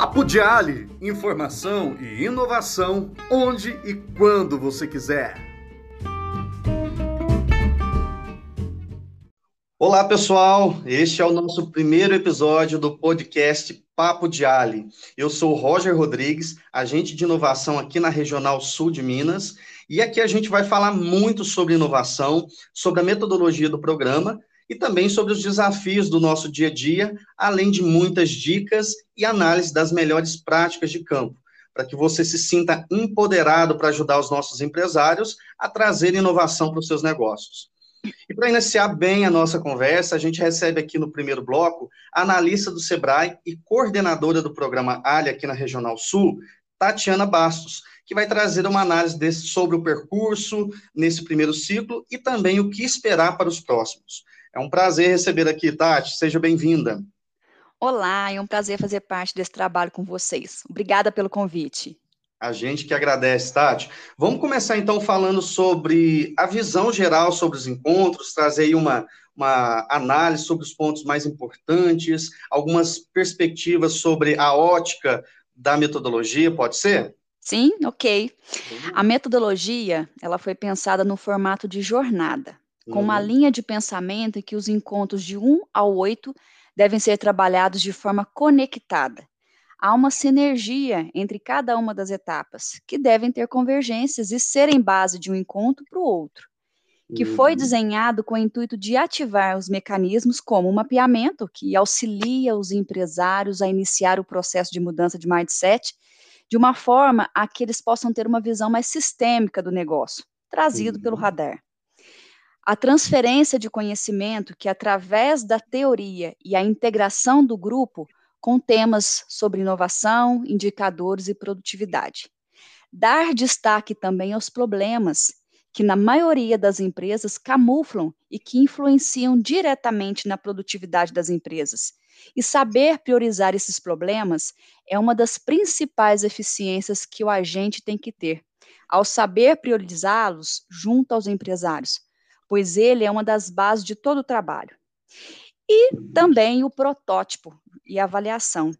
Papo de Ali, informação e inovação onde e quando você quiser. Olá, pessoal. Este é o nosso primeiro episódio do podcast Papo de Ali. Eu sou Roger Rodrigues, agente de inovação aqui na Regional Sul de Minas, e aqui a gente vai falar muito sobre inovação, sobre a metodologia do programa e também sobre os desafios do nosso dia a dia, além de muitas dicas e análise das melhores práticas de campo, para que você se sinta empoderado para ajudar os nossos empresários a trazer inovação para os seus negócios. E para iniciar bem a nossa conversa, a gente recebe aqui no primeiro bloco a analista do Sebrae e coordenadora do programa ALIA aqui na Regional Sul, Tatiana Bastos, que vai trazer uma análise desse, sobre o percurso nesse primeiro ciclo e também o que esperar para os próximos. É um prazer receber aqui, Tati. Seja bem-vinda. Olá, é um prazer fazer parte desse trabalho com vocês. Obrigada pelo convite. A gente que agradece, Tati. Vamos começar então falando sobre a visão geral sobre os encontros, trazer aí uma, uma análise sobre os pontos mais importantes, algumas perspectivas sobre a ótica da metodologia, pode ser? Sim, ok. A metodologia, ela foi pensada no formato de jornada com uma uhum. linha de pensamento em que os encontros de 1 ao 8 devem ser trabalhados de forma conectada. Há uma sinergia entre cada uma das etapas, que devem ter convergências e serem base de um encontro para o outro, que uhum. foi desenhado com o intuito de ativar os mecanismos como o mapeamento, que auxilia os empresários a iniciar o processo de mudança de mindset, de uma forma a que eles possam ter uma visão mais sistêmica do negócio, trazido uhum. pelo radar. A transferência de conhecimento que, através da teoria e a integração do grupo, com temas sobre inovação, indicadores e produtividade. Dar destaque também aos problemas que, na maioria das empresas, camuflam e que influenciam diretamente na produtividade das empresas. E saber priorizar esses problemas é uma das principais eficiências que o agente tem que ter. Ao saber priorizá-los junto aos empresários, pois ele é uma das bases de todo o trabalho. E também o protótipo e avaliação.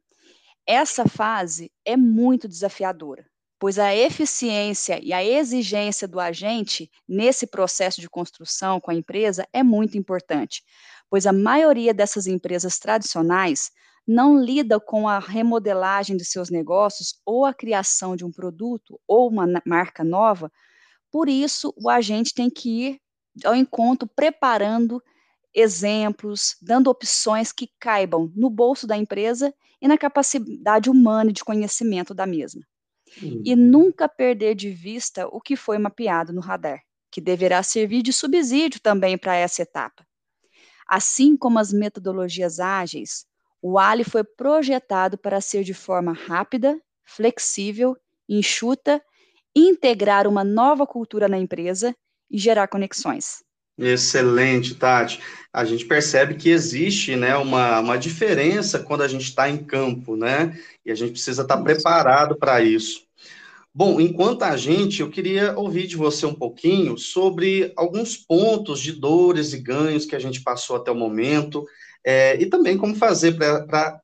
Essa fase é muito desafiadora, pois a eficiência e a exigência do agente nesse processo de construção com a empresa é muito importante, pois a maioria dessas empresas tradicionais não lida com a remodelagem de seus negócios ou a criação de um produto ou uma marca nova. Por isso, o agente tem que ir ao encontro preparando exemplos, dando opções que caibam no bolso da empresa e na capacidade humana de conhecimento da mesma. Uhum. E nunca perder de vista o que foi mapeado no radar, que deverá servir de subsídio também para essa etapa. Assim como as metodologias ágeis, o Ali foi projetado para ser de forma rápida, flexível, enxuta, integrar uma nova cultura na empresa e gerar conexões. Excelente, Tati. A gente percebe que existe né, uma, uma diferença quando a gente está em campo, né? E a gente precisa estar tá preparado para isso. Bom, enquanto a gente, eu queria ouvir de você um pouquinho sobre alguns pontos de dores e ganhos que a gente passou até o momento, é, e também como fazer para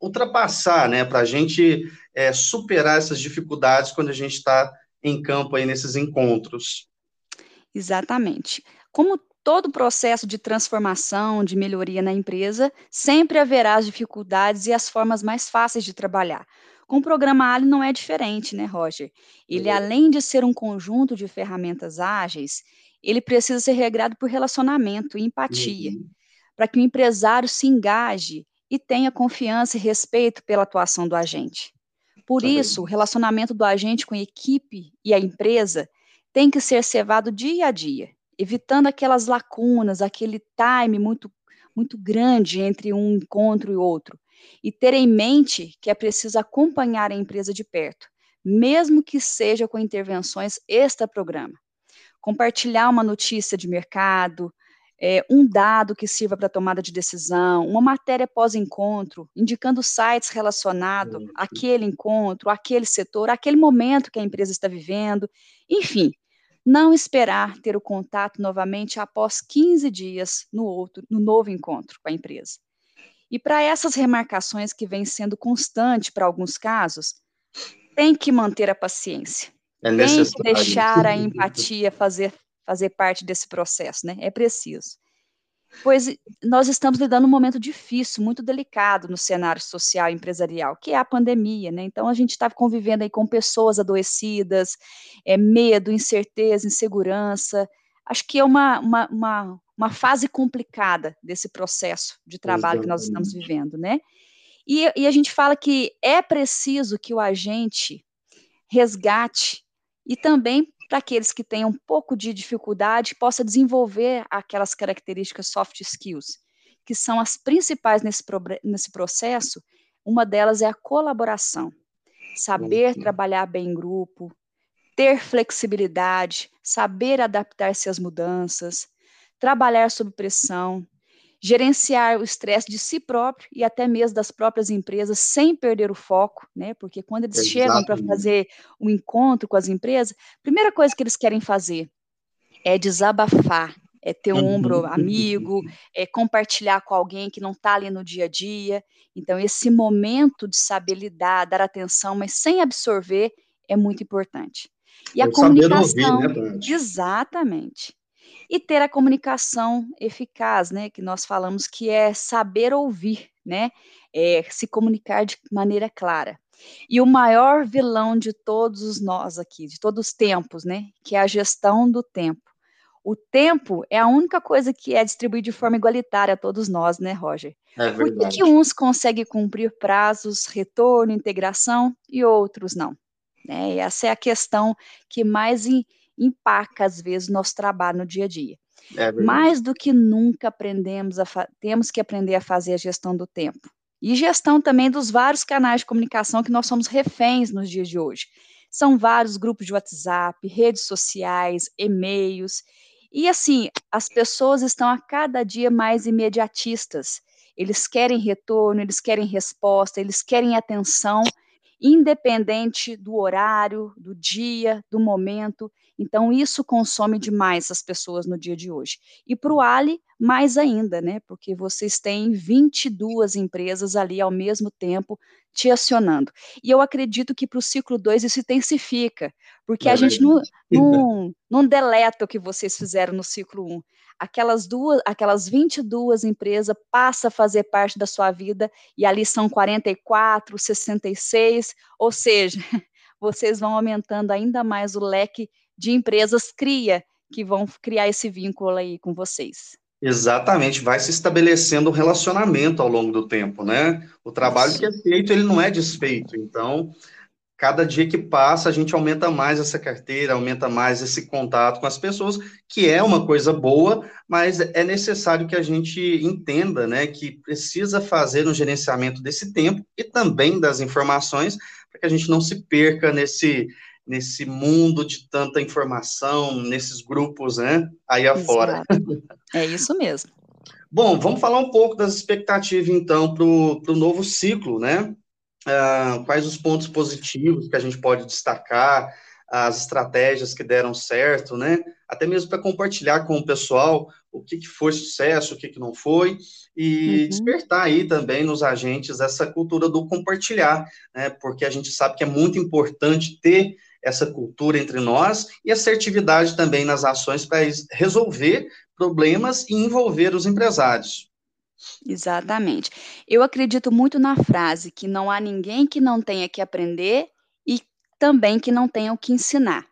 ultrapassar, né? Para a gente é, superar essas dificuldades quando a gente está em campo aí nesses encontros. Exatamente. Como todo processo de transformação, de melhoria na empresa, sempre haverá as dificuldades e as formas mais fáceis de trabalhar. Com o programa Ali não é diferente, né, Roger? Ele, uhum. além de ser um conjunto de ferramentas ágeis, ele precisa ser regrado por relacionamento e empatia, uhum. para que o empresário se engaje e tenha confiança e respeito pela atuação do agente. Por tá isso, bem. o relacionamento do agente com a equipe e a empresa tem que ser cevado dia a dia, evitando aquelas lacunas, aquele time muito, muito grande entre um encontro e outro. E ter em mente que é preciso acompanhar a empresa de perto, mesmo que seja com intervenções extra-programa. Compartilhar uma notícia de mercado, é, um dado que sirva para tomada de decisão, uma matéria pós-encontro, indicando sites relacionados uhum. àquele encontro, àquele setor, àquele momento que a empresa está vivendo, enfim, não esperar ter o contato novamente após 15 dias no outro, no novo encontro com a empresa. E para essas remarcações que vem sendo constante para alguns casos, tem que manter a paciência. É tem que deixar a empatia fazer, fazer parte desse processo, né? É preciso. Pois nós estamos lidando um momento difícil, muito delicado no cenário social e empresarial, que é a pandemia, né? Então a gente está convivendo aí com pessoas adoecidas, é, medo, incerteza, insegurança. Acho que é uma, uma, uma, uma fase complicada desse processo de trabalho Exatamente. que nós estamos vivendo, né? E, e a gente fala que é preciso que o agente resgate e também para aqueles que têm um pouco de dificuldade, possa desenvolver aquelas características soft skills, que são as principais nesse, nesse processo. Uma delas é a colaboração, saber uhum. trabalhar bem em grupo, ter flexibilidade, saber adaptar-se às mudanças, trabalhar sob pressão, gerenciar o estresse de si próprio e até mesmo das próprias empresas sem perder o foco, né? Porque quando eles chegam para fazer um encontro com as empresas, a primeira coisa que eles querem fazer é desabafar, é ter um ombro uhum. amigo, é compartilhar com alguém que não está ali no dia a dia. Então, esse momento de saber lidar, dar atenção, mas sem absorver, é muito importante. E é a comunicação. Ouvir, né, exatamente e ter a comunicação eficaz, né, que nós falamos que é saber ouvir, né, é se comunicar de maneira clara. E o maior vilão de todos nós aqui, de todos os tempos, né, que é a gestão do tempo. O tempo é a única coisa que é distribuída de forma igualitária a todos nós, né, Roger? É Por que, que uns conseguem cumprir prazos, retorno, integração e outros não? Né? essa é a questão que mais empaca, às vezes, nosso trabalho no dia a dia. É Mais do que nunca aprendemos a temos que aprender a fazer a gestão do tempo. E gestão também dos vários canais de comunicação que nós somos reféns nos dias de hoje. São vários grupos de WhatsApp, redes sociais, e-mails. E assim, as pessoas estão a cada dia mais imediatistas. Eles querem retorno, eles querem resposta, eles querem atenção, independente do horário, do dia, do momento. Então, isso consome demais as pessoas no dia de hoje. E para o Ali, mais ainda, né? Porque vocês têm 22 empresas ali ao mesmo tempo te acionando. E eu acredito que para o ciclo 2 isso intensifica, porque é a gente não, não, não, deleta o que vocês fizeram no ciclo 1. Um. Aquelas duas, aquelas 22 empresas passa a fazer parte da sua vida e ali são 44, 66, ou seja, vocês vão aumentando ainda mais o leque de empresas cria que vão criar esse vínculo aí com vocês. Exatamente, vai se estabelecendo um relacionamento ao longo do tempo, né? O trabalho que é feito, ele não é desfeito. Então, cada dia que passa, a gente aumenta mais essa carteira, aumenta mais esse contato com as pessoas, que é uma coisa boa, mas é necessário que a gente entenda, né, que precisa fazer um gerenciamento desse tempo e também das informações, para que a gente não se perca nesse nesse mundo de tanta informação, nesses grupos, né, aí afora. É isso mesmo. Bom, vamos falar um pouco das expectativas, então, para o novo ciclo, né? Uh, quais os pontos positivos que a gente pode destacar, as estratégias que deram certo, né? Até mesmo para compartilhar com o pessoal o que, que foi sucesso, o que, que não foi, e uhum. despertar aí também nos agentes essa cultura do compartilhar, né? Porque a gente sabe que é muito importante ter essa cultura entre nós e assertividade também nas ações para resolver problemas e envolver os empresários. Exatamente. Eu acredito muito na frase que não há ninguém que não tenha que aprender e também que não tenha o que ensinar.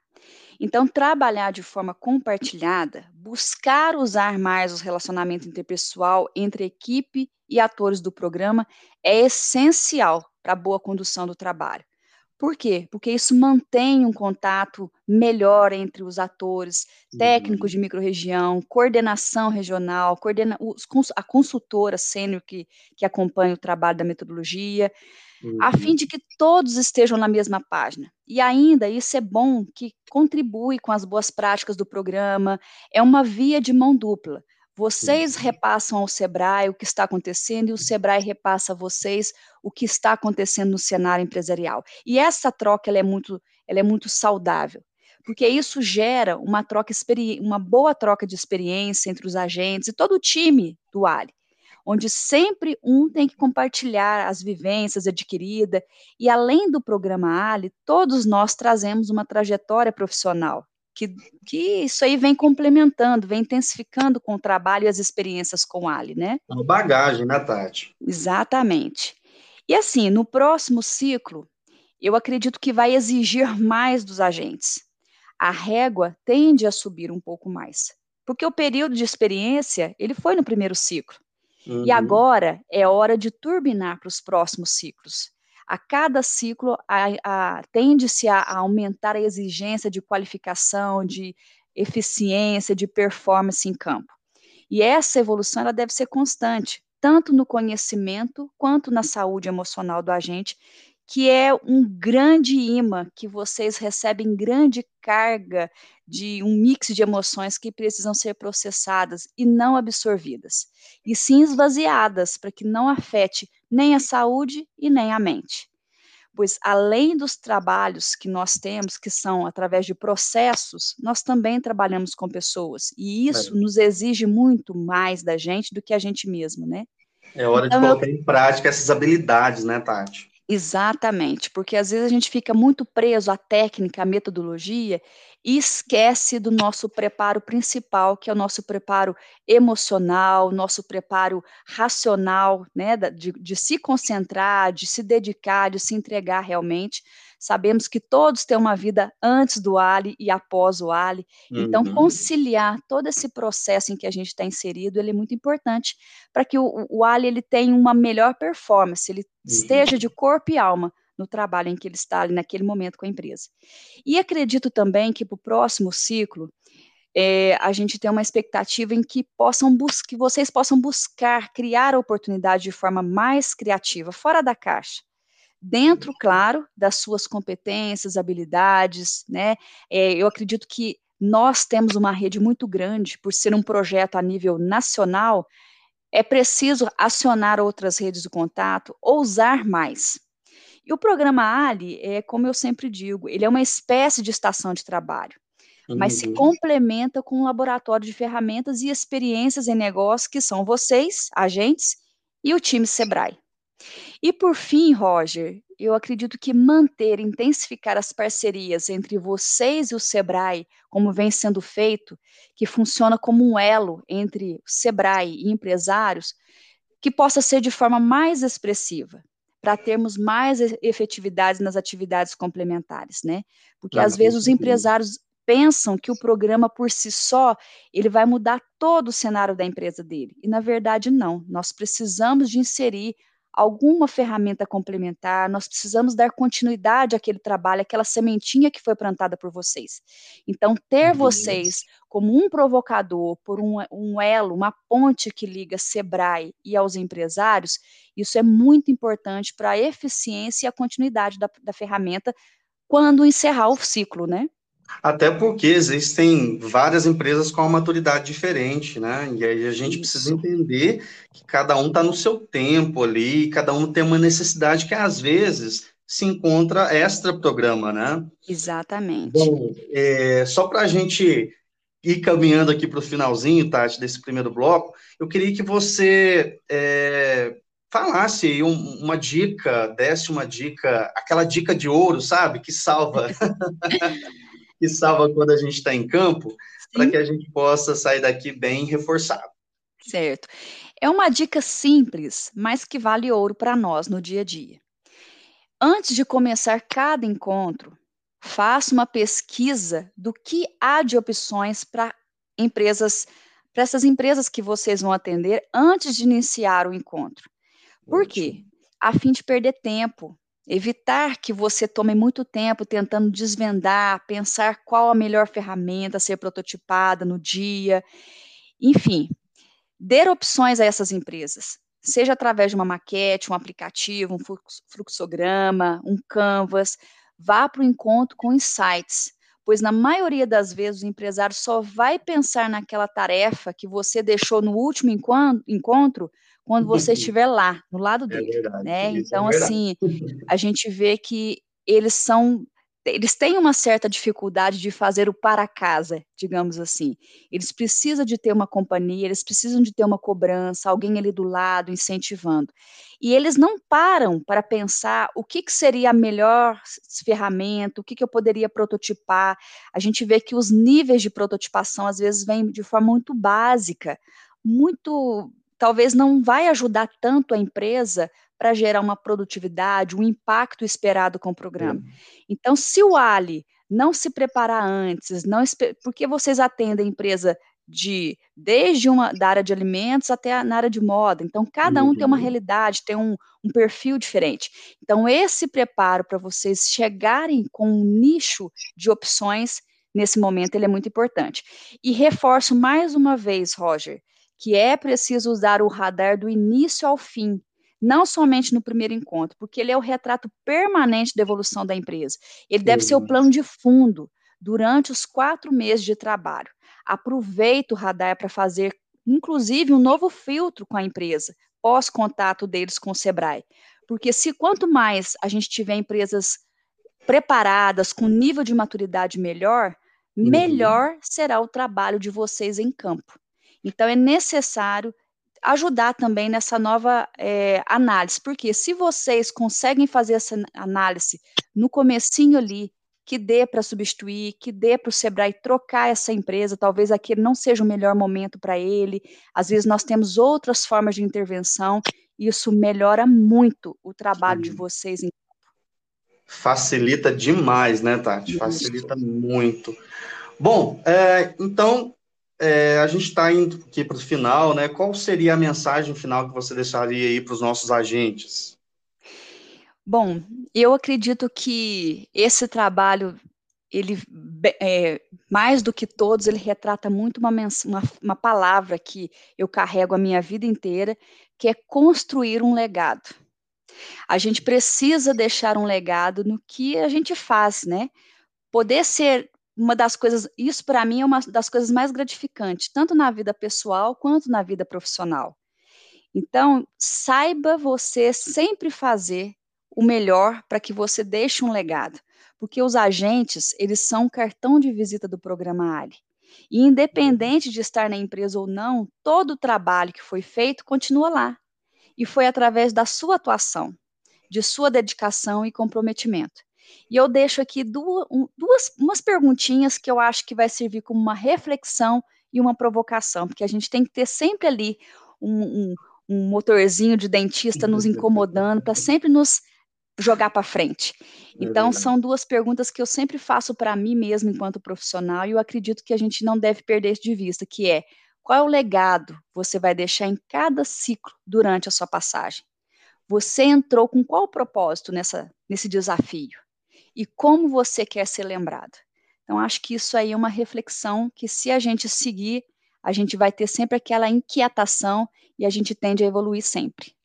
Então, trabalhar de forma compartilhada, buscar usar mais o relacionamento interpessoal entre equipe e atores do programa é essencial para a boa condução do trabalho. Por quê? Porque isso mantém um contato melhor entre os atores, técnicos uhum. de microrregião, coordenação regional, coordena os, a consultora sênior que, que acompanha o trabalho da metodologia, uhum. a fim de que todos estejam na mesma página. E ainda, isso é bom, que contribui com as boas práticas do programa, é uma via de mão dupla. Vocês repassam ao Sebrae o que está acontecendo e o Sebrae repassa a vocês o que está acontecendo no cenário empresarial. E essa troca ela é muito, ela é muito saudável, porque isso gera uma troca uma boa troca de experiência entre os agentes e todo o time do Ali, onde sempre um tem que compartilhar as vivências adquiridas, e além do programa Ali, todos nós trazemos uma trajetória profissional, que, que isso aí vem complementando, vem intensificando com o trabalho e as experiências com Ali, né? Uma bagagem, né, Tati? Exatamente. E assim, no próximo ciclo, eu acredito que vai exigir mais dos agentes. A régua tende a subir um pouco mais, porque o período de experiência, ele foi no primeiro ciclo. Uhum. E agora é hora de turbinar para os próximos ciclos. A cada ciclo, tende-se a, a aumentar a exigência de qualificação, de eficiência, de performance em campo. E essa evolução ela deve ser constante, tanto no conhecimento quanto na saúde emocional do agente, que é um grande imã que vocês recebem grande carga de um mix de emoções que precisam ser processadas e não absorvidas, e sim esvaziadas para que não afete nem a saúde e nem a mente. Pois além dos trabalhos que nós temos, que são através de processos, nós também trabalhamos com pessoas, e isso é. nos exige muito mais da gente do que a gente mesmo, né? É hora então, de colocar eu... em prática essas habilidades, né, Tati? Exatamente, porque às vezes a gente fica muito preso à técnica, à metodologia e esquece do nosso preparo principal, que é o nosso preparo emocional, nosso preparo racional, né, de, de se concentrar, de se dedicar, de se entregar realmente Sabemos que todos têm uma vida antes do Ali e após o Ali. Então, uhum. conciliar todo esse processo em que a gente está inserido, ele é muito importante para que o, o Ali ele tenha uma melhor performance, ele uhum. esteja de corpo e alma no trabalho em que ele está ali naquele momento com a empresa. E acredito também que para o próximo ciclo, é, a gente tem uma expectativa em que possam que vocês possam buscar criar a oportunidade de forma mais criativa, fora da caixa dentro, claro, das suas competências, habilidades, né? É, eu acredito que nós temos uma rede muito grande, por ser um projeto a nível nacional, é preciso acionar outras redes de contato, ousar mais. E o programa Ali, é, como eu sempre digo, ele é uma espécie de estação de trabalho, mas se uhum. complementa com um laboratório de ferramentas e experiências em negócio que são vocês, agentes, e o time Sebrae. E por fim, Roger, eu acredito que manter, intensificar as parcerias entre vocês e o Sebrae, como vem sendo feito, que funciona como um elo entre Sebrae e empresários, que possa ser de forma mais expressiva, para termos mais efetividades nas atividades complementares, né? Porque às vezes os empresários pensam que o programa por si só ele vai mudar todo o cenário da empresa dele. E na verdade não. Nós precisamos de inserir alguma ferramenta complementar, nós precisamos dar continuidade àquele trabalho, àquela sementinha que foi plantada por vocês. Então, ter vocês como um provocador, por um, um elo, uma ponte que liga Sebrae e aos empresários, isso é muito importante para a eficiência e a continuidade da, da ferramenta quando encerrar o ciclo, né? Até porque existem várias empresas com uma maturidade diferente, né? E aí a gente precisa entender que cada um está no seu tempo ali, cada um tem uma necessidade que às vezes se encontra extra programa, né? Exatamente. Bom, é, só para a gente ir caminhando aqui para o finalzinho, Tati, desse primeiro bloco, eu queria que você é, falasse um, uma dica, desse uma dica, aquela dica de ouro, sabe? Que salva. que salva quando a gente está em campo, para que a gente possa sair daqui bem reforçado. Certo. É uma dica simples, mas que vale ouro para nós no dia a dia. Antes de começar cada encontro, faça uma pesquisa do que há de opções para empresas, para essas empresas que vocês vão atender antes de iniciar o encontro. Por quê? A fim de perder tempo, Evitar que você tome muito tempo tentando desvendar, pensar qual a melhor ferramenta a ser prototipada no dia. Enfim, dar opções a essas empresas, seja através de uma maquete, um aplicativo, um fluxograma, um canvas. Vá para o encontro com insights, pois na maioria das vezes o empresário só vai pensar naquela tarefa que você deixou no último encontro quando você estiver lá, no lado é dele, é verdade, né? Então, é assim, a gente vê que eles são eles têm uma certa dificuldade de fazer o para casa, digamos assim. Eles precisam de ter uma companhia, eles precisam de ter uma cobrança, alguém ali do lado incentivando. E eles não param para pensar o que, que seria a melhor ferramenta, o que, que eu poderia prototipar. A gente vê que os níveis de prototipação às vezes vêm de forma muito básica, muito talvez não vai ajudar tanto a empresa para gerar uma produtividade, um impacto esperado com o programa. Então, se o Ali não se preparar antes, não porque vocês atendem a empresa de desde uma da área de alimentos até a, na área de moda. Então, cada um uhum. tem uma uhum. realidade, tem um, um perfil diferente. Então, esse preparo para vocês chegarem com um nicho de opções nesse momento ele é muito importante. E reforço mais uma vez, Roger, que é preciso usar o radar do início ao fim não somente no primeiro encontro, porque ele é o retrato permanente da evolução da empresa. Ele deve ser o plano de fundo durante os quatro meses de trabalho. Aproveita o radar para fazer, inclusive, um novo filtro com a empresa, pós-contato deles com o Sebrae. Porque se quanto mais a gente tiver empresas preparadas, com nível de maturidade melhor, uhum. melhor será o trabalho de vocês em campo. Então, é necessário ajudar também nessa nova é, análise, porque se vocês conseguem fazer essa análise no comecinho ali, que dê para substituir, que dê para o Sebrae trocar essa empresa, talvez aquele não seja o melhor momento para ele, às vezes nós temos outras formas de intervenção, e isso melhora muito o trabalho Sim. de vocês. Facilita demais, né, Tati? Facilita muito. Bom, é, então é, a gente está indo aqui para o final, né? Qual seria a mensagem final que você deixaria aí para os nossos agentes? Bom, eu acredito que esse trabalho, ele é, mais do que todos, ele retrata muito uma, uma, uma palavra que eu carrego a minha vida inteira, que é construir um legado. A gente precisa deixar um legado no que a gente faz, né? Poder ser uma das coisas, isso para mim é uma das coisas mais gratificantes, tanto na vida pessoal quanto na vida profissional. Então, saiba você sempre fazer o melhor para que você deixe um legado, porque os agentes, eles são o cartão de visita do programa Ali. E independente de estar na empresa ou não, todo o trabalho que foi feito continua lá. E foi através da sua atuação, de sua dedicação e comprometimento. E eu deixo aqui duas, duas umas perguntinhas que eu acho que vai servir como uma reflexão e uma provocação, porque a gente tem que ter sempre ali um, um, um motorzinho de dentista nos incomodando para sempre nos jogar para frente. É então, são duas perguntas que eu sempre faço para mim mesmo enquanto profissional e eu acredito que a gente não deve perder de vista, que é qual é o legado você vai deixar em cada ciclo durante a sua passagem? Você entrou com qual propósito nessa, nesse desafio? E como você quer ser lembrado. Então, acho que isso aí é uma reflexão que, se a gente seguir, a gente vai ter sempre aquela inquietação e a gente tende a evoluir sempre.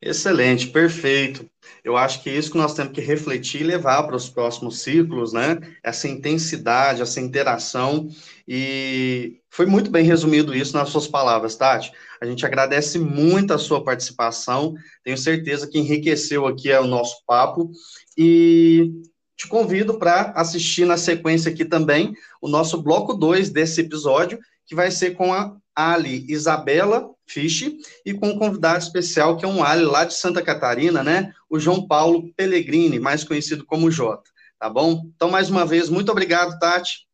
Excelente, perfeito. Eu acho que é isso que nós temos que refletir e levar para os próximos ciclos, né? Essa intensidade, essa interação. E foi muito bem resumido isso nas suas palavras, Tati. A gente agradece muito a sua participação. Tenho certeza que enriqueceu aqui o nosso papo. E te convido para assistir na sequência aqui também o nosso bloco 2 desse episódio, que vai ser com a Ali Isabela Fisch e com um convidado especial, que é um Ali lá de Santa Catarina, né? O João Paulo Pellegrini, mais conhecido como Jota. Tá bom? Então, mais uma vez, muito obrigado, Tati.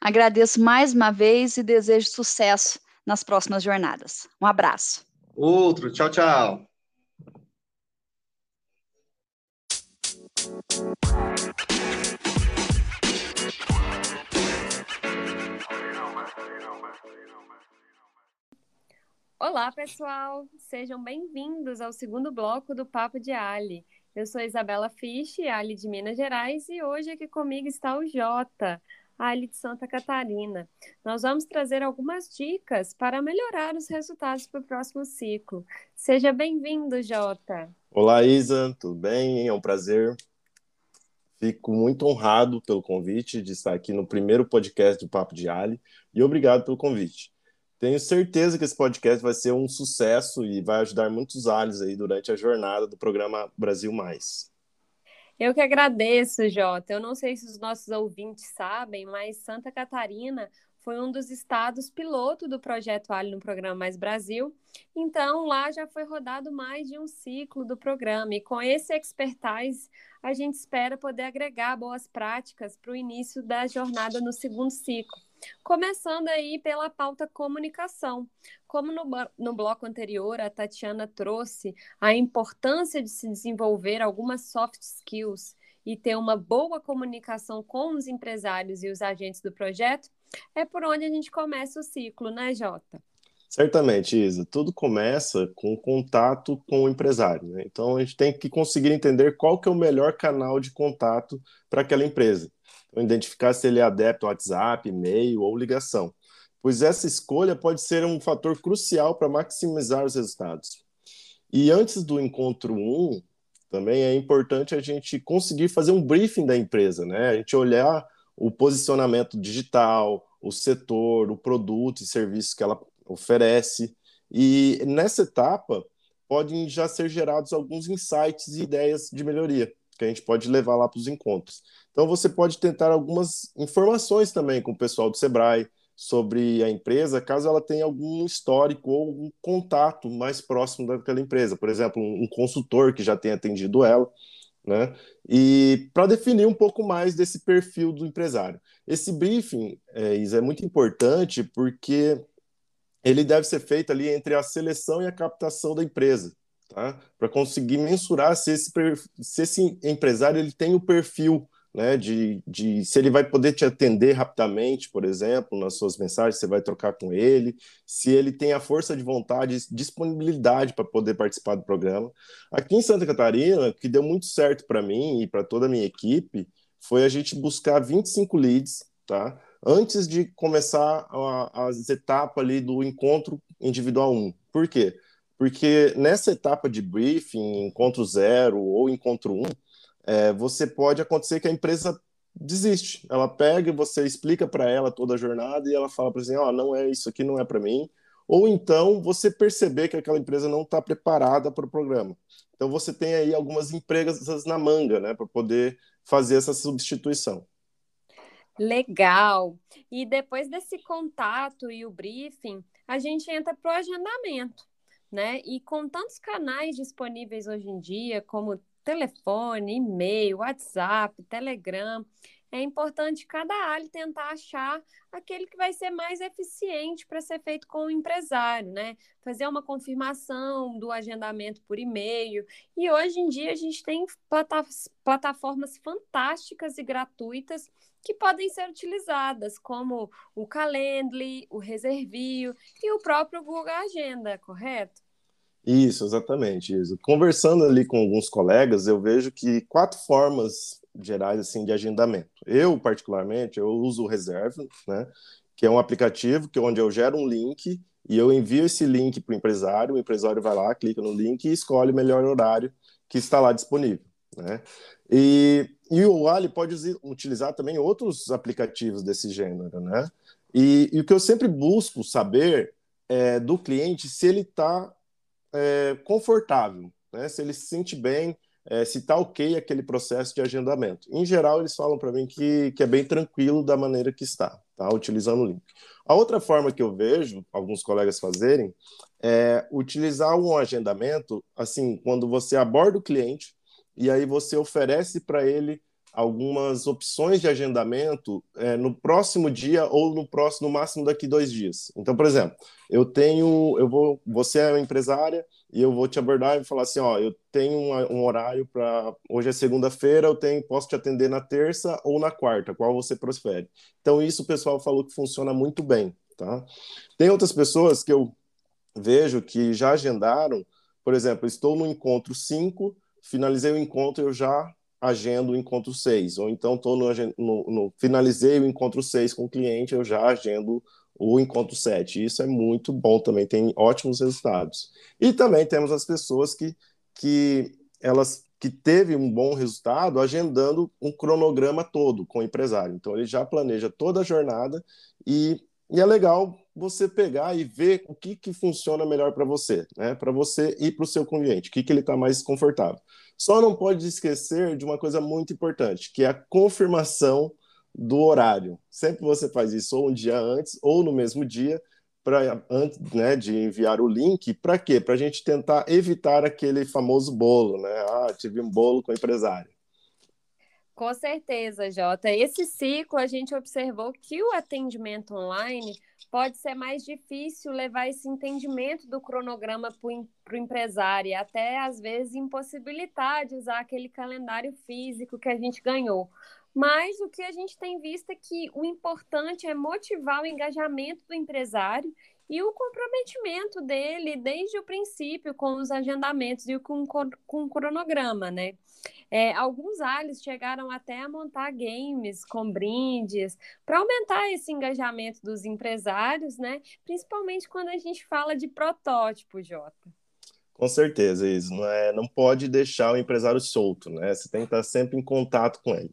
Agradeço mais uma vez e desejo sucesso nas próximas jornadas. Um abraço. Outro. Tchau, tchau. Olá, pessoal! Sejam bem-vindos ao segundo bloco do Papo de Ali. Eu sou Isabela Fisch, Ali de Minas Gerais, e hoje aqui comigo está o Jota, Ali de Santa Catarina. Nós vamos trazer algumas dicas para melhorar os resultados para o próximo ciclo. Seja bem-vindo, Jota! Olá, Isa, tudo bem? É um prazer. Fico muito honrado pelo convite de estar aqui no primeiro podcast do Papo de Ali e obrigado pelo convite. Tenho certeza que esse podcast vai ser um sucesso e vai ajudar muitos alhos aí durante a jornada do programa Brasil Mais. Eu que agradeço, Jota. Eu não sei se os nossos ouvintes sabem, mas Santa Catarina foi um dos estados piloto do projeto Ali no programa Mais Brasil. Então, lá já foi rodado mais de um ciclo do programa. E com esse expertise, a gente espera poder agregar boas práticas para o início da jornada no segundo ciclo. Começando aí pela pauta comunicação. Como no, no bloco anterior, a Tatiana trouxe a importância de se desenvolver algumas soft skills e ter uma boa comunicação com os empresários e os agentes do projeto, é por onde a gente começa o ciclo, né, Jota? Certamente, Isa. Tudo começa com contato com o empresário. Né? Então, a gente tem que conseguir entender qual que é o melhor canal de contato para aquela empresa. Então, identificar se ele é adepto ao WhatsApp, e-mail ou ligação. Pois essa escolha pode ser um fator crucial para maximizar os resultados. E antes do encontro 1, um, também é importante a gente conseguir fazer um briefing da empresa, né? A gente olhar o posicionamento digital, o setor, o produto e serviços que ela oferece. E nessa etapa, podem já ser gerados alguns insights e ideias de melhoria que a gente pode levar lá para os encontros. Então, você pode tentar algumas informações também com o pessoal do Sebrae sobre a empresa, caso ela tenha algum histórico ou algum contato mais próximo daquela empresa. Por exemplo, um consultor que já tenha atendido ela né? E para definir um pouco mais desse perfil do empresário. Esse briefing, é, é muito importante porque ele deve ser feito ali entre a seleção e a captação da empresa, tá? Para conseguir mensurar se esse, se esse empresário ele tem o perfil né, de, de se ele vai poder te atender rapidamente, por exemplo, nas suas mensagens, você vai trocar com ele, se ele tem a força de vontade, disponibilidade para poder participar do programa. Aqui em Santa Catarina, o que deu muito certo para mim e para toda a minha equipe foi a gente buscar 25 leads, tá? Antes de começar a, as etapas ali do encontro individual 1. Por quê? Porque nessa etapa de briefing, encontro zero ou encontro 1, é, você pode acontecer que a empresa desiste. Ela pega você explica para ela toda a jornada e ela fala para você, ó, oh, não é isso aqui, não é para mim. Ou então você perceber que aquela empresa não está preparada para o programa. Então você tem aí algumas empresas na manga, né, para poder fazer essa substituição. Legal. E depois desse contato e o briefing, a gente entra para o agendamento, né? E com tantos canais disponíveis hoje em dia, como telefone, e-mail, WhatsApp, Telegram. É importante cada área tentar achar aquele que vai ser mais eficiente para ser feito com o empresário, né? Fazer uma confirmação do agendamento por e-mail. E hoje em dia a gente tem plataformas fantásticas e gratuitas que podem ser utilizadas, como o Calendly, o Reservio e o próprio Google Agenda, correto? Isso, exatamente isso. Conversando ali com alguns colegas, eu vejo que quatro formas gerais assim de agendamento. Eu particularmente, eu uso o Reserve, né, que é um aplicativo que onde eu gero um link e eu envio esse link para o empresário, o empresário vai lá, clica no link e escolhe o melhor horário que está lá disponível, né? E, e o Ali pode utilizar também outros aplicativos desse gênero, né? E, e o que eu sempre busco saber é do cliente se ele está é, confortável, né? se ele se sente bem, é, se está ok aquele processo de agendamento. Em geral, eles falam para mim que, que é bem tranquilo da maneira que está, tá? utilizando o link. A outra forma que eu vejo alguns colegas fazerem é utilizar um agendamento, assim, quando você aborda o cliente e aí você oferece para ele algumas opções de agendamento é, no próximo dia ou no próximo, no máximo daqui dois dias. Então, por exemplo, eu tenho, eu vou, você é uma empresária e eu vou te abordar e falar assim, ó, eu tenho um, horário para hoje é segunda-feira, eu tenho, posso te atender na terça ou na quarta, qual você prefere. Então, isso o pessoal falou que funciona muito bem, tá? Tem outras pessoas que eu vejo que já agendaram, por exemplo, estou no encontro 5, finalizei o encontro, eu já agendo o encontro 6, ou então estou no, no, no, finalizei o encontro 6 com o cliente, eu já agendo o encontro 7. Isso é muito bom também, tem ótimos resultados. E também temos as pessoas que, que elas que teve um bom resultado agendando um cronograma todo com o empresário. Então ele já planeja toda a jornada e, e é legal você pegar e ver o que, que funciona melhor para você, né? Para você e para o seu cliente, o que, que ele está mais confortável. Só não pode esquecer de uma coisa muito importante, que é a confirmação do horário. Sempre você faz isso ou um dia antes ou no mesmo dia, para antes né, de enviar o link, para quê? Para a gente tentar evitar aquele famoso bolo, né? Ah, tive um bolo com o empresário. Com certeza, Jota. Esse ciclo a gente observou que o atendimento online pode ser mais difícil levar esse entendimento do cronograma para o empresário, até às vezes impossibilitar de usar aquele calendário físico que a gente ganhou. Mas o que a gente tem visto é que o importante é motivar o engajamento do empresário e o comprometimento dele desde o princípio com os agendamentos e com, com o cronograma, né? É, alguns alhos chegaram até a montar games com brindes para aumentar esse engajamento dos empresários, né? Principalmente quando a gente fala de protótipo, Jota. Com certeza, isso não é, não pode deixar o empresário solto, né? Você tem que estar sempre em contato com ele.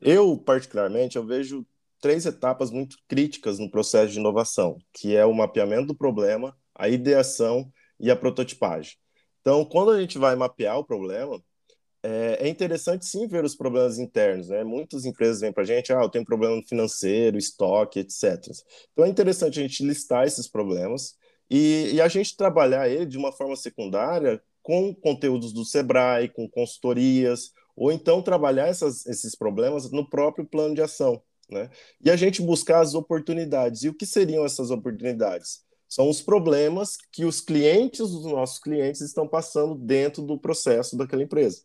Eu, particularmente, eu vejo três etapas muito críticas no processo de inovação, que é o mapeamento do problema, a ideação e a prototipagem. Então, quando a gente vai mapear o problema, é, é interessante sim ver os problemas internos, né? Muitas empresas vêm para a gente, ah, eu tenho problema financeiro, estoque, etc. Então é interessante a gente listar esses problemas e, e a gente trabalhar ele de uma forma secundária com conteúdos do Sebrae, com consultorias, ou então trabalhar essas, esses problemas no próprio plano de ação. Né? E a gente buscar as oportunidades. E o que seriam essas oportunidades? São os problemas que os clientes dos nossos clientes estão passando dentro do processo daquela empresa.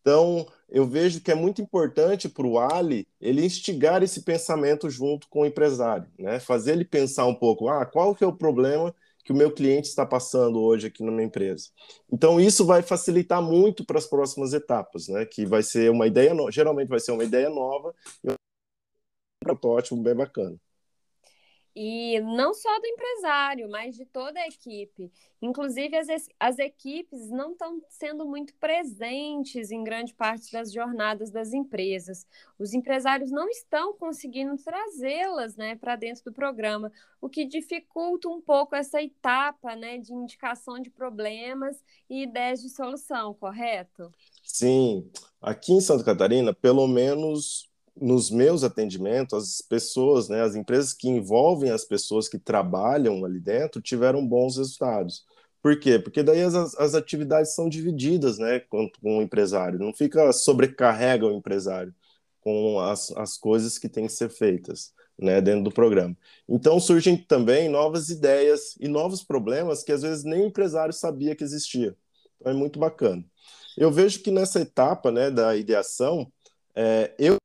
Então, eu vejo que é muito importante para o Ali ele instigar esse pensamento junto com o empresário, né? fazer ele pensar um pouco, ah, qual que é o problema que o meu cliente está passando hoje aqui na minha empresa. Então, isso vai facilitar muito para as próximas etapas, né? Que vai ser uma ideia, no... geralmente vai ser uma ideia nova protótipo bem bacana. E não só do empresário, mas de toda a equipe. Inclusive, as, as equipes não estão sendo muito presentes em grande parte das jornadas das empresas. Os empresários não estão conseguindo trazê-las né, para dentro do programa, o que dificulta um pouco essa etapa né, de indicação de problemas e ideias de solução, correto? Sim. Aqui em Santa Catarina, pelo menos nos meus atendimentos, as pessoas, né, as empresas que envolvem as pessoas que trabalham ali dentro tiveram bons resultados. Por quê? Porque daí as, as atividades são divididas né, com, com o empresário, não fica sobrecarrega o empresário com as, as coisas que têm que ser feitas né, dentro do programa. Então surgem também novas ideias e novos problemas que às vezes nem o empresário sabia que existia. Então é muito bacana. Eu vejo que nessa etapa né, da ideação, é, eu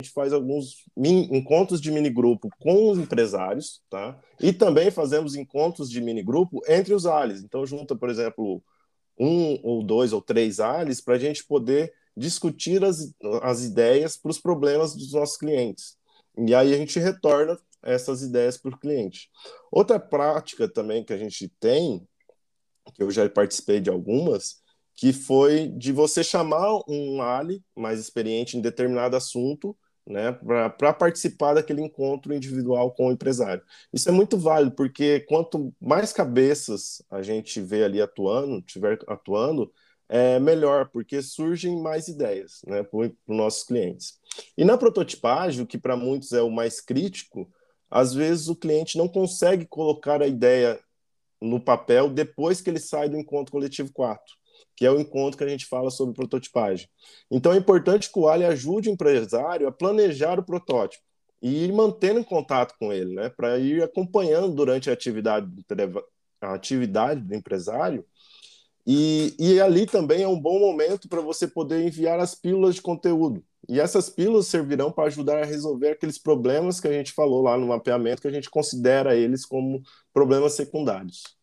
gente faz alguns encontros de mini grupo com os empresários, tá? E também fazemos encontros de mini grupo entre os ALIs. Então, junta, por exemplo, um ou dois ou três ALIs para a gente poder discutir as, as ideias para os problemas dos nossos clientes. E aí a gente retorna essas ideias para o cliente. Outra prática também que a gente tem, que eu já participei de algumas, que foi de você chamar um Ali mais experiente em determinado assunto né, para participar daquele encontro individual com o empresário. Isso é muito válido, porque quanto mais cabeças a gente vê ali atuando, tiver atuando, é melhor, porque surgem mais ideias né, para os nossos clientes. E na prototipagem, o que para muitos é o mais crítico, às vezes o cliente não consegue colocar a ideia no papel depois que ele sai do encontro coletivo 4 que é o encontro que a gente fala sobre prototipagem. Então é importante que o Ali ajude o empresário a planejar o protótipo e ir mantendo em contato com ele, né, para ir acompanhando durante a atividade, a atividade do empresário. E, e ali também é um bom momento para você poder enviar as pílulas de conteúdo. E essas pílulas servirão para ajudar a resolver aqueles problemas que a gente falou lá no mapeamento, que a gente considera eles como problemas secundários.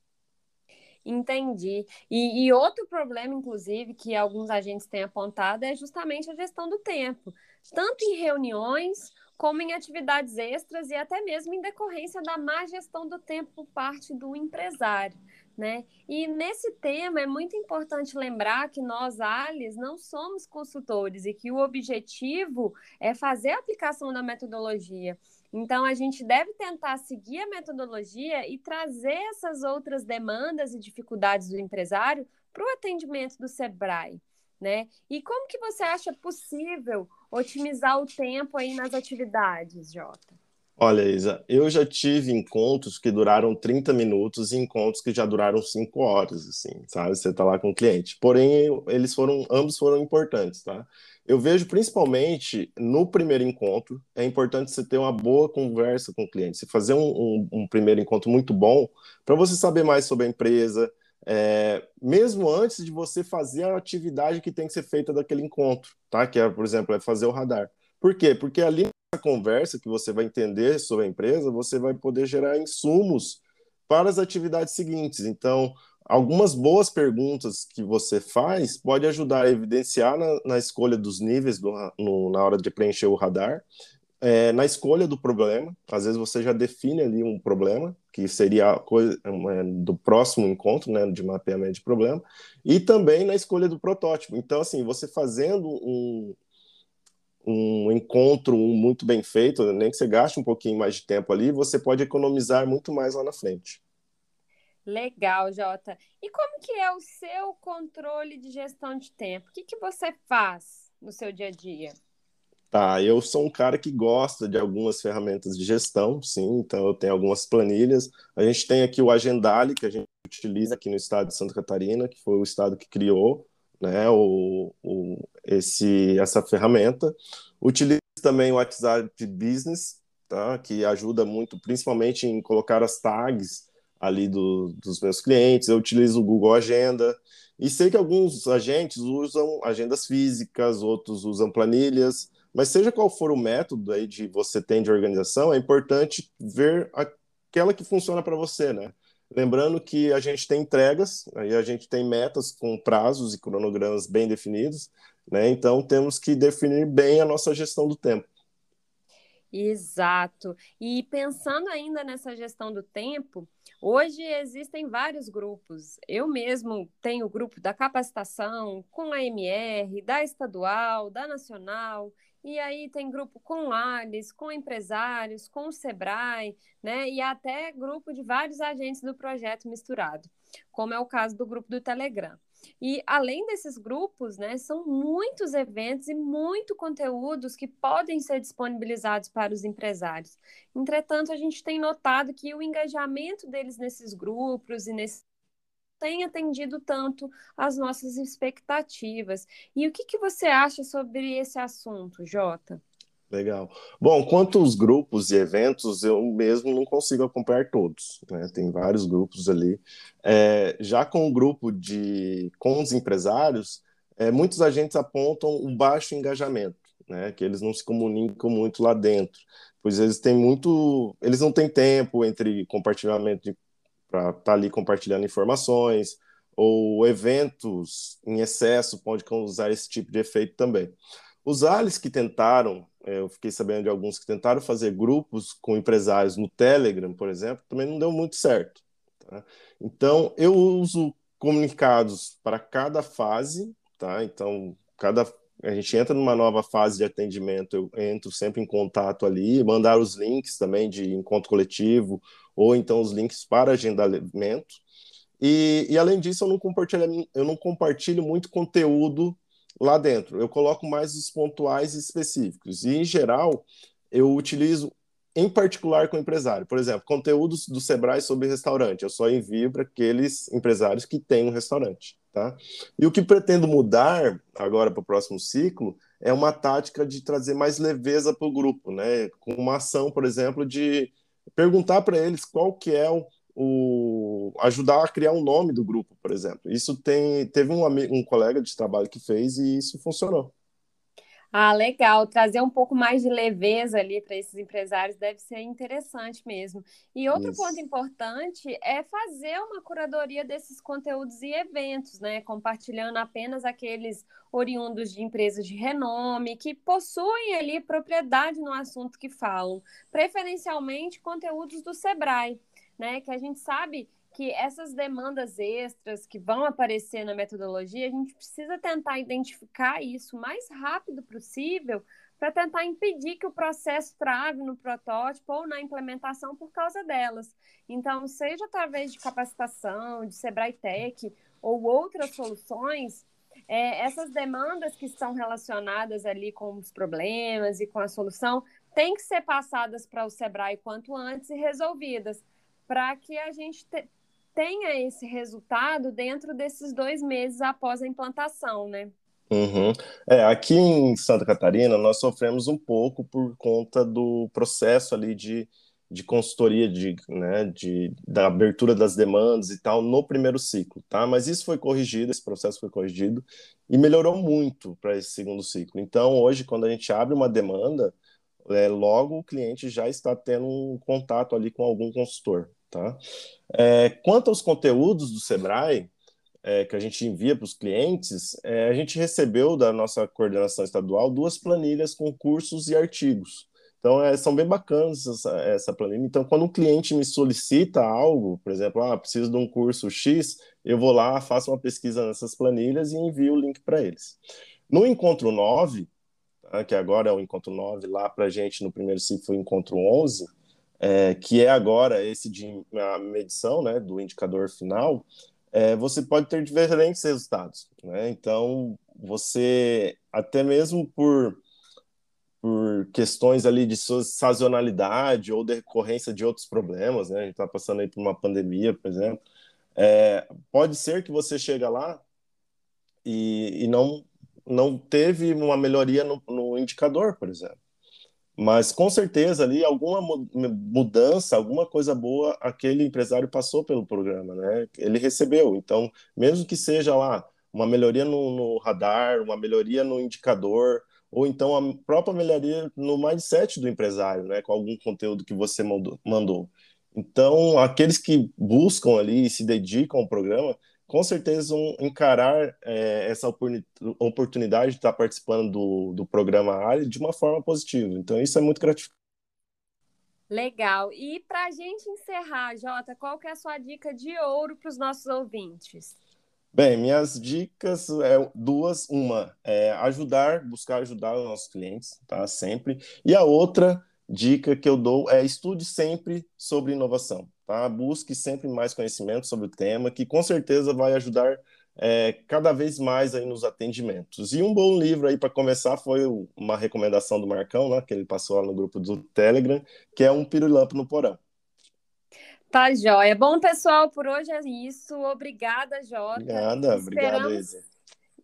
Entendi. E, e, outro problema, inclusive, que alguns agentes têm apontado é justamente a gestão do tempo, tanto em reuniões como em atividades extras e até mesmo em decorrência da má gestão do tempo por parte do empresário. Né? E nesse tema é muito importante lembrar que nós, ALIS, não somos consultores e que o objetivo é fazer a aplicação da metodologia. Então, a gente deve tentar seguir a metodologia e trazer essas outras demandas e dificuldades do empresário para o atendimento do Sebrae. Né? E como que você acha possível otimizar o tempo aí nas atividades, Jota? Olha, Isa, eu já tive encontros que duraram 30 minutos e encontros que já duraram 5 horas, assim, sabe? Você está lá com o cliente. Porém, eles foram, ambos foram importantes, tá? Eu vejo principalmente no primeiro encontro, é importante você ter uma boa conversa com o cliente, você fazer um, um, um primeiro encontro muito bom para você saber mais sobre a empresa, é, mesmo antes de você fazer a atividade que tem que ser feita daquele encontro, tá? Que é, por exemplo, é fazer o radar. Por quê? Porque ali na conversa que você vai entender sobre a empresa, você vai poder gerar insumos para as atividades seguintes. Então, algumas boas perguntas que você faz pode ajudar a evidenciar na, na escolha dos níveis do, no, na hora de preencher o radar, é, na escolha do problema. Às vezes você já define ali um problema, que seria coisa do próximo encontro, né, de mapeamento de problema, e também na escolha do protótipo. Então, assim, você fazendo um, um encontro muito bem feito, nem que você gaste um pouquinho mais de tempo ali, você pode economizar muito mais lá na frente. Legal, Jota. E como que é o seu controle de gestão de tempo? O que, que você faz no seu dia a dia? Tá, eu sou um cara que gosta de algumas ferramentas de gestão, sim, então eu tenho algumas planilhas. A gente tem aqui o Agendale, que a gente utiliza aqui no estado de Santa Catarina, que foi o estado que criou né, o, o, esse, essa ferramenta. Utilizo também o WhatsApp Business, tá, que ajuda muito, principalmente em colocar as tags ali do, dos meus clientes, eu utilizo o Google Agenda, e sei que alguns agentes usam agendas físicas, outros usam planilhas, mas seja qual for o método aí de você tem de organização, é importante ver aquela que funciona para você, né? Lembrando que a gente tem entregas, aí a gente tem metas com prazos e cronogramas bem definidos, né? Então temos que definir bem a nossa gestão do tempo. Exato. E pensando ainda nessa gestão do tempo, hoje existem vários grupos. Eu mesmo tenho o grupo da capacitação, com a MR, da estadual, da nacional, e aí tem grupo com lares, com empresários, com o Sebrae, né? E até grupo de vários agentes do projeto misturado, como é o caso do grupo do Telegram. E além desses grupos, né, são muitos eventos e muito conteúdos que podem ser disponibilizados para os empresários. Entretanto, a gente tem notado que o engajamento deles nesses grupos e nesses tem atendido tanto às nossas expectativas. E o que, que você acha sobre esse assunto, Jota? Legal. Bom, quanto aos grupos e eventos, eu mesmo não consigo acompanhar todos. Né? Tem vários grupos ali. É, já com o grupo de com os empresários, é, muitos agentes apontam um baixo engajamento, né? que eles não se comunicam muito lá dentro, pois eles têm muito, eles não têm tempo entre compartilhamento para estar tá ali compartilhando informações ou eventos em excesso podem causar esse tipo de efeito também. Os ALIs que tentaram eu fiquei sabendo de alguns que tentaram fazer grupos com empresários no Telegram, por exemplo, também não deu muito certo. Tá? Então, eu uso comunicados para cada fase, tá? Então, cada a gente entra numa nova fase de atendimento, eu entro sempre em contato ali, mandar os links também de encontro coletivo, ou então os links para agendamento. E, e além disso, eu não compartilho, eu não compartilho muito conteúdo lá dentro. Eu coloco mais os pontuais específicos. E, em geral, eu utilizo em particular com o empresário. Por exemplo, conteúdos do Sebrae sobre restaurante. Eu só envio para aqueles empresários que têm um restaurante. Tá? E o que pretendo mudar agora para o próximo ciclo é uma tática de trazer mais leveza para o grupo, né? com uma ação, por exemplo, de perguntar para eles qual que é o, o, ajudar a criar um nome do grupo, por exemplo. Isso tem teve um, amigo, um colega de trabalho que fez e isso funcionou. Ah, legal. Trazer um pouco mais de leveza ali para esses empresários deve ser interessante mesmo. E outro Isso. ponto importante é fazer uma curadoria desses conteúdos e eventos, né? Compartilhando apenas aqueles oriundos de empresas de renome que possuem ali propriedade no assunto que falam, preferencialmente conteúdos do Sebrae né? Que a gente sabe que essas demandas extras que vão aparecer na metodologia, a gente precisa tentar identificar isso o mais rápido possível para tentar impedir que o processo trave no protótipo ou na implementação por causa delas. Então, seja através de capacitação, de Sebrae Tech ou outras soluções, é, essas demandas que estão relacionadas ali com os problemas e com a solução têm que ser passadas para o Sebrae quanto antes e resolvidas, para que a gente te, tenha esse resultado dentro desses dois meses após a implantação, né? Uhum. É, aqui em Santa Catarina, nós sofremos um pouco por conta do processo ali de, de consultoria, de, né, de, da abertura das demandas e tal, no primeiro ciclo, tá? Mas isso foi corrigido, esse processo foi corrigido e melhorou muito para esse segundo ciclo. Então, hoje, quando a gente abre uma demanda, é, logo o cliente já está tendo um contato ali com algum consultor, tá? É, quanto aos conteúdos do Sebrae, é, que a gente envia para os clientes, é, a gente recebeu da nossa coordenação estadual duas planilhas com cursos e artigos. Então, é, são bem bacanas essa, essa, planilha. Então, quando um cliente me solicita algo, por exemplo, ah, preciso de um curso X, eu vou lá, faço uma pesquisa nessas planilhas e envio o link para eles. No Encontro 9, tá, que agora é o Encontro 9, lá para a gente no primeiro ciclo foi o Encontro 11, é, que é agora esse de a medição né, do indicador final, é, você pode ter diferentes resultados. Né? Então, você, até mesmo por, por questões ali de sazonalidade ou decorrência de outros problemas, né? a gente está passando aí por uma pandemia, por exemplo, é, pode ser que você chega lá e, e não, não teve uma melhoria no, no indicador, por exemplo mas com certeza ali alguma mudança, alguma coisa boa, aquele empresário passou pelo programa, né? Ele recebeu. Então, mesmo que seja lá uma melhoria no, no radar, uma melhoria no indicador, ou então a própria melhoria no mindset do empresário, né? Com algum conteúdo que você mandou. Então, aqueles que buscam ali e se dedicam ao programa, com certeza vão encarar é, essa oportunidade de estar participando do, do programa Ali de uma forma positiva. Então, isso é muito gratificante. Legal. E para a gente encerrar, Jota, qual que é a sua dica de ouro para os nossos ouvintes? Bem, minhas dicas é duas. Uma é ajudar, buscar ajudar os nossos clientes, tá? Sempre. E a outra dica que eu dou é estude sempre sobre inovação. Tá? Busque sempre mais conhecimento sobre o tema, que com certeza vai ajudar é, cada vez mais aí nos atendimentos. E um bom livro aí para começar foi uma recomendação do Marcão, né, que ele passou lá no grupo do Telegram, que é um Pirilampo no Porão. Tá, Jóia. Bom, pessoal, por hoje é isso. Obrigada, Jota. Obrigada, obrigado, Isa.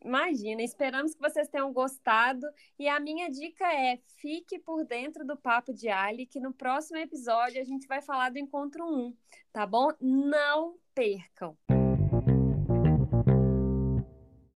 Imagina, esperamos que vocês tenham gostado. E a minha dica é: fique por dentro do Papo de Ali, que no próximo episódio a gente vai falar do encontro 1, tá bom? Não percam!